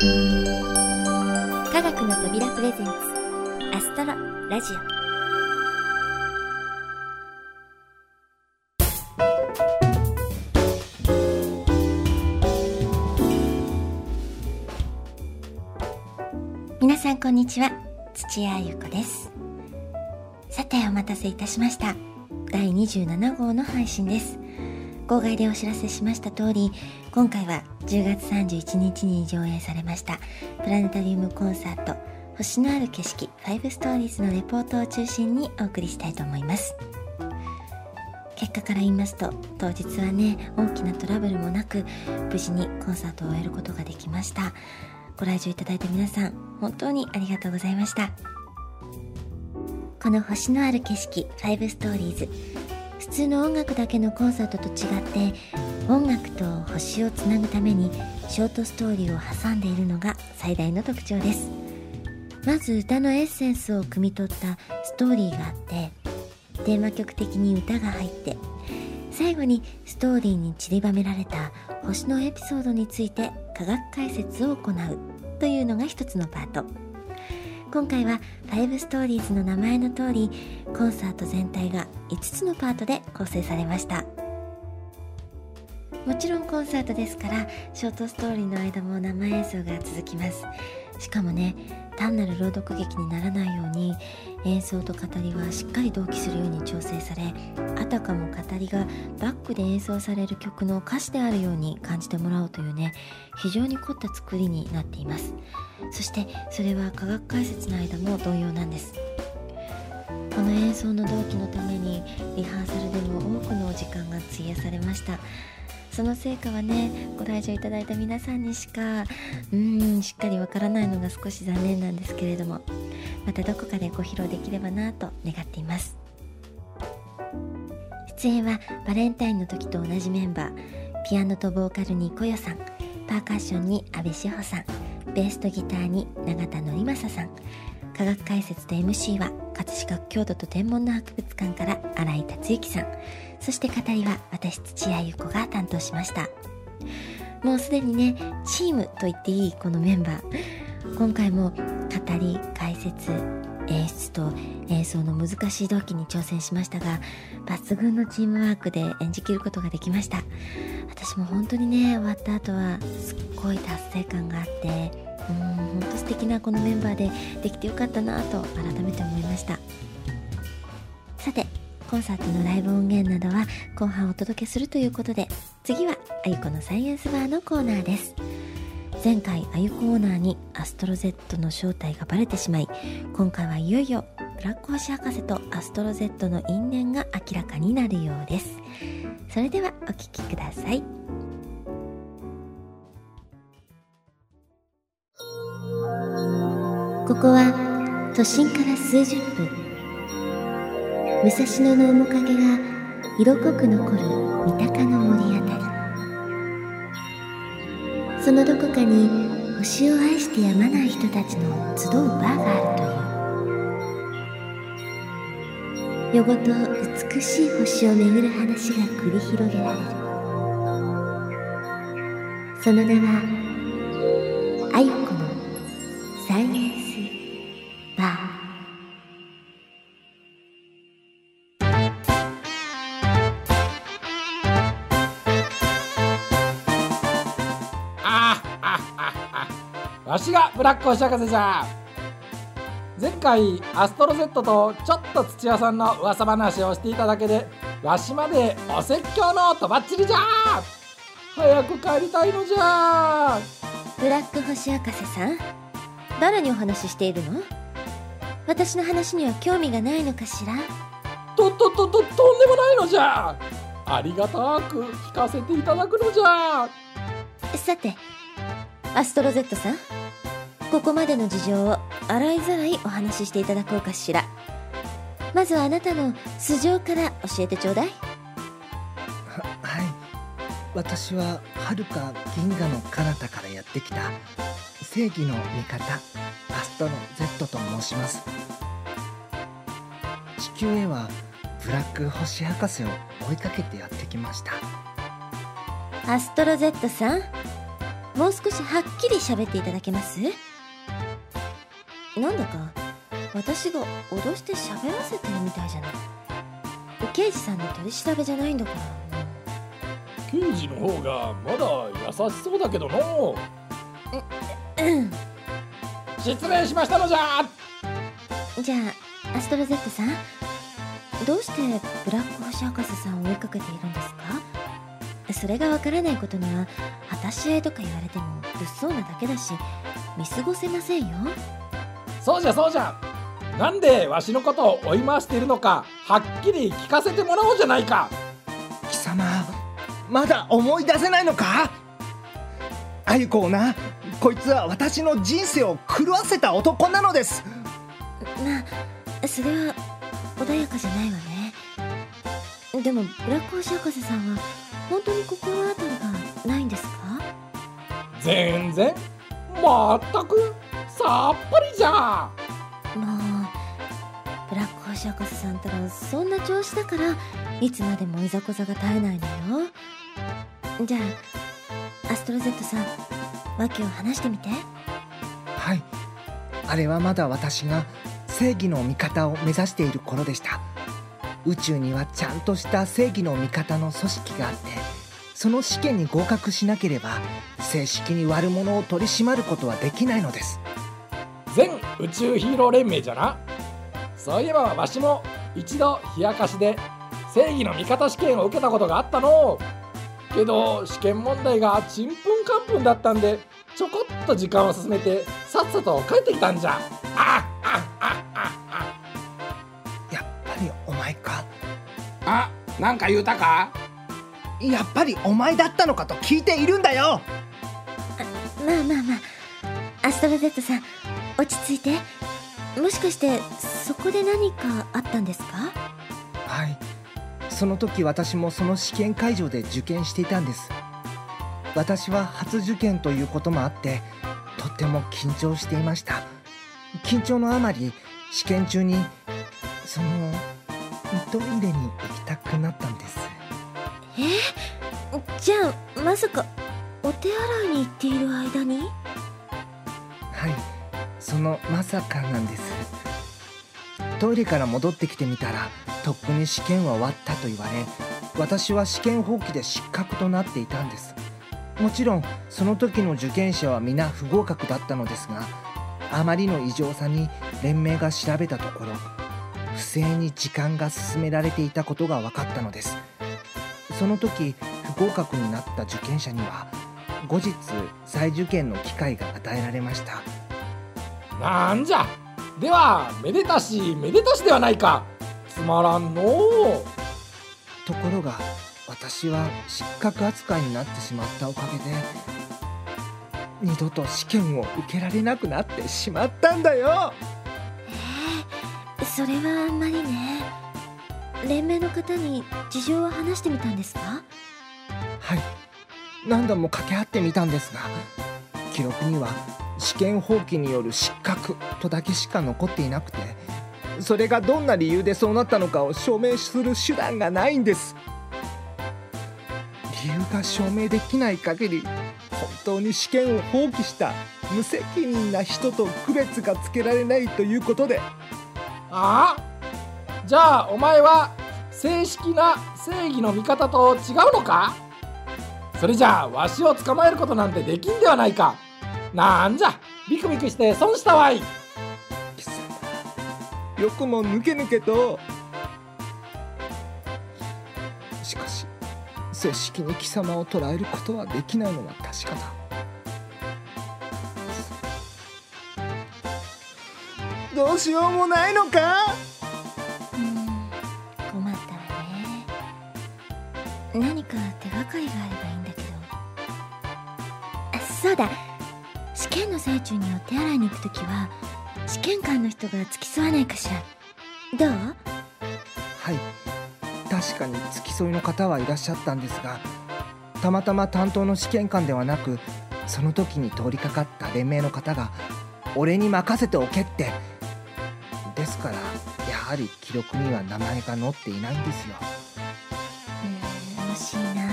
科学の扉プレゼンツアストロラジオ。皆さんこんにちは土屋ゆ子です。さてお待たせいたしました。第27号の配信です。号外でお知らせしました通り今回は10月31日に上映されましたプラネタリウムコンサート星のある景色5ストーリーズのレポートを中心にお送りしたいと思います。結果から言いますと当日はね大きなトラブルもなく無事にコンサートを終えることができました。ご来場いただいた皆さん本当にありがとうございました。この星のある景色5ストーリーズ普通の音楽だけのコンサートと違って音楽と星をつなぐためにショートストーリーを挟んでいるのが最大の特徴です。まず歌のエッセンスを汲み取ったストーリーがあってテーマ曲的に歌が入って最後にストーリーに散りばめられた星のエピソードについて科学解説を行うというのが一つのパート。今回は5ストーリーズの名前の通りコンサート全体が5つのパートで構成されました。もちろんコンサートですからショートストーリーの間も生演奏が続きます。しかもね単なる朗読劇にならないように演奏と語りはしっかり同期するように調整されあたかも語りがバックで演奏される曲の歌詞であるように感じてもらおうというね非常に凝った作りになっています。そしてそれは科学解説の間も同様なんです。この演奏の同期のためにリハーサルでも多くの時間が費やされました。その成果はねご来場いただいた皆さんにしかうんしっかりわからないのが少し残念なんですけれどもまたどこかでご披露できればなと願っています。出演はバレンタインの時と同じメンバーピアノとボーカルにこよさんパーカッションに阿部志保さんベースとギターに永田則正さん科学解説と MC は葛飾郷土と天文の博物館から新井達之さん。そして語りは私土屋優子が担当しました。もうすでにねチームと言っていいこのメンバー。今回も語り解説演出と演奏の難しい同期に挑戦しましたが抜群のチームワークで演じきることができました。私も本当にね終わった後はすっごい達成感があって本当素敵なこのメンバーでできてよかったなと改めて思いました。さてコンサートのライブ音源などは後半お届けするということで次はあゆこのサイエンスバーのコーナーです。前回あゆコーナーにアストロ Z の正体がバレてしまい今回はいよいよブラック星博士とアストロ Z の因縁が明らかになるようです。それではお聴きください。ここは都心から数十分。武蔵野の面影が色濃く残る三鷹の森あたり。そのどこかに星を愛してやまない人たちの集うバーがあるという。夜ごと美しい星を巡る話が繰り広げられる。その名はあゆこのサイわしがブラック星博士じゃ前回アストロ Z とちょっと土屋さんの噂話をしていただけでわしまでお説教のとばっちりじゃ早く帰りたいのじゃブラック星博士さん？誰にお話ししているの？私の話には興味がないのかしら？とととととんでもないのじゃありがたく聞かせていただくのじゃさてアストロ Z さんここまでの事情を洗いざらいお話ししていただこうかしら。まずはあなたの素性から教えてちょうだい。ははい。私ははるか銀河の彼方からやってきた正義の味方アストロ Z と申します。地球へはブラック星博士を追いかけてやってきました。アストロ Z さんもう少しはっきり喋っていただけます？なんだか私が脅して喋らせてるみたいじゃない。刑事さんの取り調べじゃないんだから。刑事の方がまだ優しそうだけどの。うん。失礼しましたのじゃ。じゃあアストロゼットさんどうしてブラック星博士さんを追いかけているんですか？それがわからないことには果たし合いとか言われても物騒なだけだし見過ごせませんよ。そうじゃそうじゃ。なんでわしのことを追い回しているのかはっきり聞かせてもらおうじゃないか。貴様まだ思い出せないのか？あゆこをなこいつは私の人生を狂わせた男なのです。まあそれは穏やかじゃないわね。でもブラック星博士さんは本当に心当たりがないんですか？全然まったくさっぱりじゃもうブラック星博士さんったらそんな調子だからいつまでもいざこざが絶えないのよ。じゃあアストロゼットさん訳を話してみて。はい。あれはまだ私が正義の味方を目指している頃でした。宇宙にはちゃんとした正義の味方の組織があってその試験に合格しなければ正式に悪者を取り締まることはできないのです。全宇宙ヒーロー連盟じゃな。そういえばわしも一度冷やかしで正義の味方試験を受けたことがあったの。けど試験問題がちんぷんかんぷんだったんでちょこっと時間を進めてさっさと帰ってきたんじゃ。あああああやっぱりお前か。あなんか言うたか？やっぱりお前だったのかと聞いているんだよ。まあまあまあ。アストロゼットさん落ち着いて。もしかしてそこで何かあったんですか？はい。その時私もその試験会場で受験していたんです。私は初受験ということもあってとっても緊張していました。緊張のあまり試験中にそのトイレに行きたくなったんですえ？じゃあまさかお手洗いに行っている間に？はいそのまさかなんです。トイレから戻ってきてみたらとっくに試験は終わったと言われ私は試験放棄で失格となっていたんです。もちろんその時の受験者は皆不合格だったのですがあまりの異常さに連盟が調べたところ不正に時間が進められていたことが分かったのです。その時不合格になった受験者には後日再受験の機会が与えられました。なんじゃ。ではめでたしめでたしではないか。つまらんのう。ところが私は失格扱いになってしまったおかげで二度と試験を受けられなくなってしまったんだよ。えそれはあんまりね連盟の方に事情を話してみたんですか？はい。何度も掛け合ってみたんですが記録には試験放棄による失格とだけしか残っていなくてそれがどんな理由でそうなったのかを証明する手段がないんです。理由が証明できない限り本当に試験を放棄した無責任な人と区別がつけられないということで。ああ？じゃあお前は正式な正義の味方と違うのか？それじゃあわしを捕まえることなんてできんではないか？なんじゃビクビクして損したわい。よくも抜け抜けと。しかし正式に貴様を捕らえることはできないのは確かだ。どうしようもないのか？手があればいいんだけど。あそうだ。試験の最中にお手洗いに行くときは試験官の人が付き添わないかしら。どう？はい。確かに付き添いの方はいらっしゃったんですがたまたま担当の試験官ではなくその時に通りかかった連盟の方が「俺に任せておけ」って。ですからやはり記録には名前が載っていないんですよ。うーん惜しいな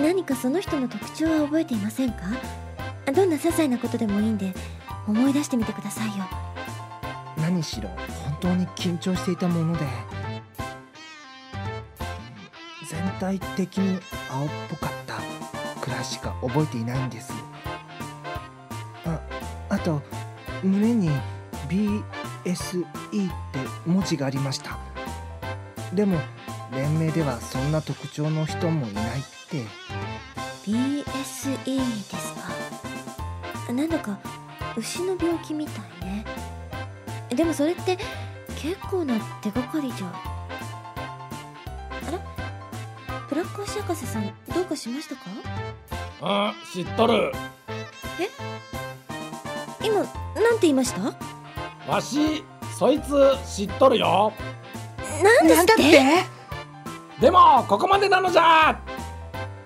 何かその人の特徴は覚えていませんか？どんな些細なことでもいいんで思い出してみてくださいよ。何しろ本当に緊張していたもので全体的に青っぽかったくらいしか覚えていないんです。ああと胸に BSE って文字がありました。でも連盟ではそんな特徴の人もいない。って BSE ですか？なんだか牛の病気みたいね。でもそれって結構な手がかりじゃあら？ブラック星博士さんどうかしましたか？うん知っとる。今なんて言いました？わしそいつ知っとるよ。なんですって？でもここまでなのじゃ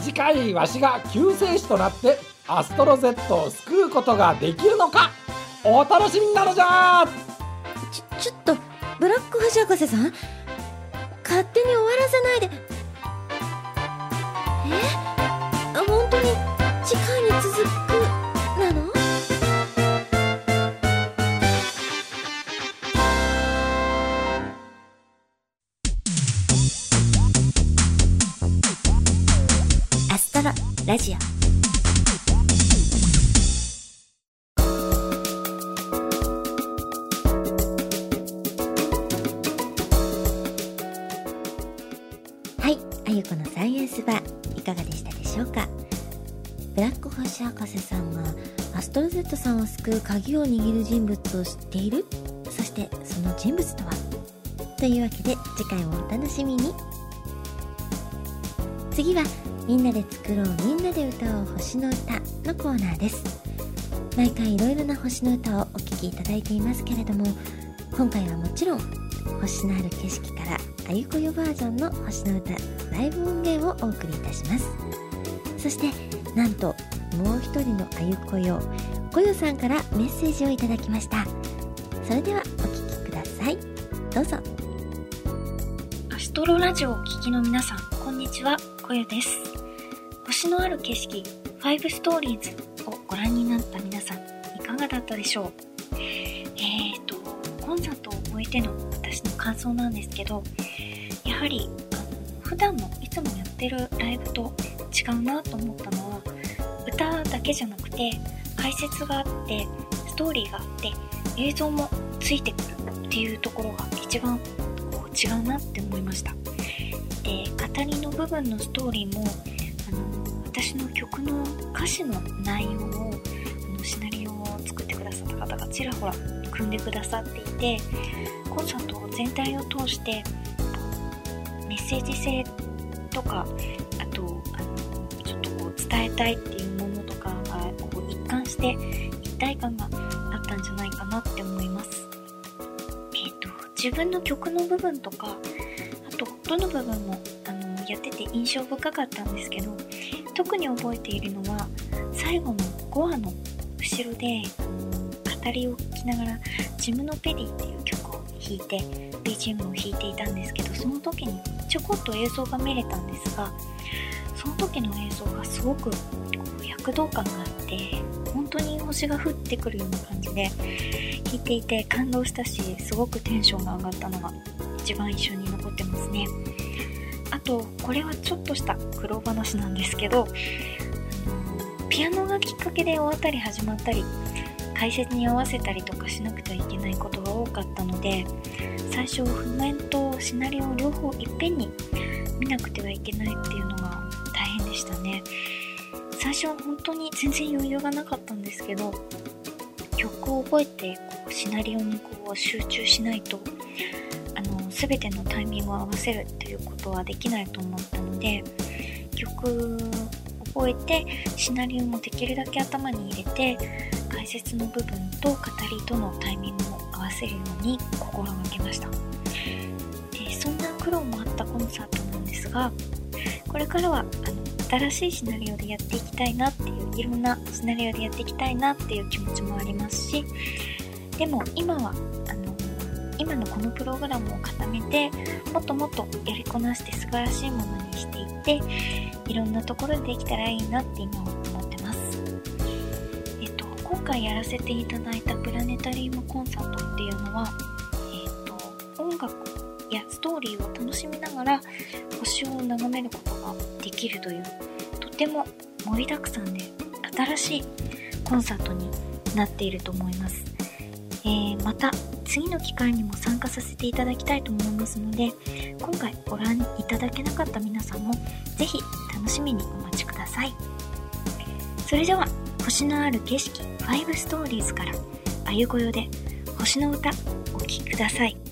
次回わしが救世主となってアストロ Z を救うことができるのかお楽しみなのじゃちょちょっとブラック星博士さん勝手に終わらせないで。え？本当に次回に続くラジオ。はい、あゆこのサイエンスバーいかがでしたでしょうか？ブラック星博士さんがアストロ Z さんを救う鍵を握る人物を知っている？そしてその人物とは？というわけで次回もお楽しみに。次はみんなで作ろうみんなで歌おう星の歌のコーナーです。毎回いろいろな星の歌をお聴きいただいていますけれども今回はもちろん星のある景色からあゆこよバージョンの星の歌ライブ音源をお送りいたします。そしてなんともう一人のあゆこよこよさんからメッセージをいただきました。それではお聴きください。どうぞ。アストロラジオをお聞きの皆さん、こんにちは、こゆです。星のある景色、5ストーリーズをご覧になった皆さん、いかがだったでしょう？えーと、コンサートを終えての私の感想なんですけど、やはり、あの、普段のいつもやってるライブと違うなと思ったのは、歌だけじゃなくて、解説があって、ストーリーがあって、映像もついてくるっていうところが一番こう違うなって思いました。で語りの部分のストーリーも私の曲の歌詞の内容をあのシナリオを作ってくださった方がちらほら組んでくださっていてコンサート全体を通してメッセージ性とかあとあのちょっとこう伝えたいっていうものとかがこう一貫して一体感があったんじゃないかなって思います。えっ、と自分の曲の部分とかあとどの部分もあのやってて印象深かったんですけど特に覚えているのは最後の5話の後ろで語りを聞きながら「ジムのペディ」っていう曲を弾いて BGM を弾いていたんですけどその時にちょこっと映像が見れたんですがその時の映像がすごく躍動感があって本当に星が降ってくるような感じで弾いていて感動したしすごくテンションが上がったのが一番印象に残ってますね。あとこれはちょっとした苦労話なんですけどピアノがきっかけで大当たり始まったり解説に合わせたりとかしなくてはいけないことが多かったので最初譜面とシナリオ両方いっぺんに見なくてはいけないっていうのが大変でしたね。最初は本当に全然余裕がなかったんですけど曲を覚えてこうシナリオにこう集中しないと全てのタイミングを合わせるっていうことはできないと思ったので曲を覚えてシナリオもできるだけ頭に入れて解説の部分と語りとのタイミングを合わせるように心がけました。でそんな苦労もあったコンサートなんですがこれからはあの新しいシナリオでやっていきたいなっていういろんなシナリオでやっていきたいなっていう気持ちもありますしでも今は今のこのプログラムを固めてもっともっとやりこなして素晴らしいものにしていっていろんなところでできたらいいなって今思ってます。えっと今回やらせていただいたプラネタリウムコンサートっていうのはえっと音楽やストーリーを楽しみながら星を眺めることができるというとても盛りだくさんで新しいコンサートになっていると思います、えー、また次の機会にも参加させていただきたいと思いますので今回ご覧いただけなかった皆さんも是非楽しみにお待ちください。それでは星のある景色5ストーリーズからあゆこよで星の歌お聴きください。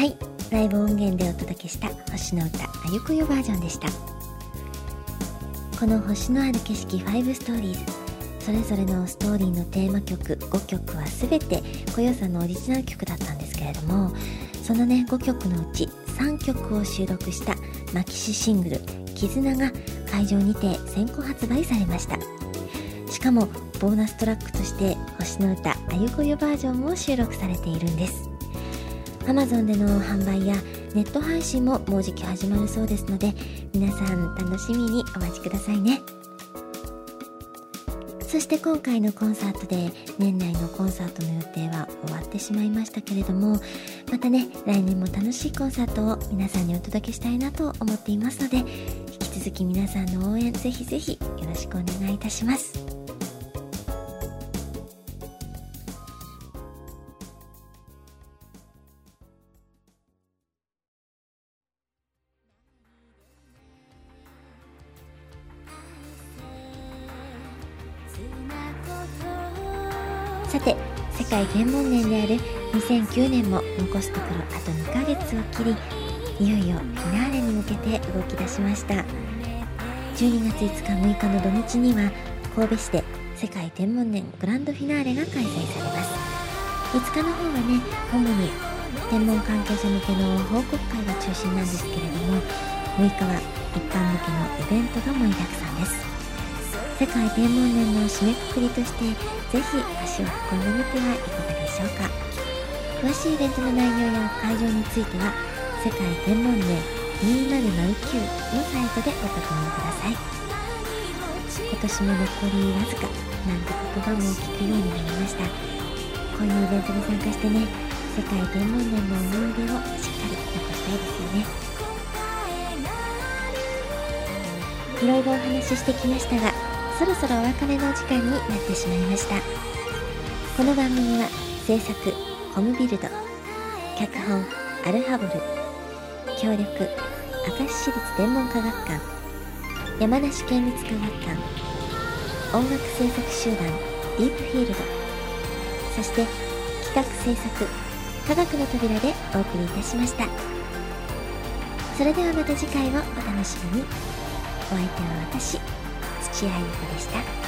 はい。ライブ音源でお届けした星の歌あゆこよバージョンでした。この星のある景色5ストーリーズ。それぞれのストーリーのテーマ曲5曲は全てこよさんのオリジナル曲だったんですけれどもそのね5曲のうち3曲を収録したマキシシングル「絆」が会場にて先行発売されました。しかもボーナストラックとして星の歌あゆこよバージョンも収録されているんです。Amazon での販売やネット配信ももうじき始まるそうですので皆さん楽しみにお待ちくださいね。そして今回のコンサートで年内のコンサートの予定は終わってしまいましたけれどもまたね来年も楽しいコンサートを皆さんにお届けしたいなと思っていますので引き続き皆さんの応援ぜひぜひよろしくお願いいたします。2009年も残すところあと2ヶ月を切りいよいよフィナーレに向けて動き出しました。12月5日6日の土日には神戸市で世界天文年グランドフィナーレが開催されます。5日の方はね主に天文関係者向けの報告会が中心なんですけれども6日は一般向けのイベントが盛りだくさんです。世界天文年の締めくくりとしてぜひ足を運んでみてはいかがでしょうか。詳しいイベントの内容や会場については世界天文年2009のサイトでご確認ください。今年も残りわずかなんて言葉も聞くようになりました。こういうイベントに参加してね世界天文年の思い出をしっかり残したいですよね。いろいろお話ししてきましたがそろそろお別れの時間になってしまいました。この番組は制作コムビルド。脚本アルハボル。協力明石市立天文科学館。山梨県立科学館。音楽制作集団ディープフィールド。そして企画制作科学の扉でお送りいたしました。それではまた次回をお楽しみに。お相手は私土屋ゆ子でした。